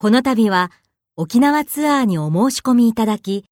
この度は沖縄ツアーにお申し込みいただき、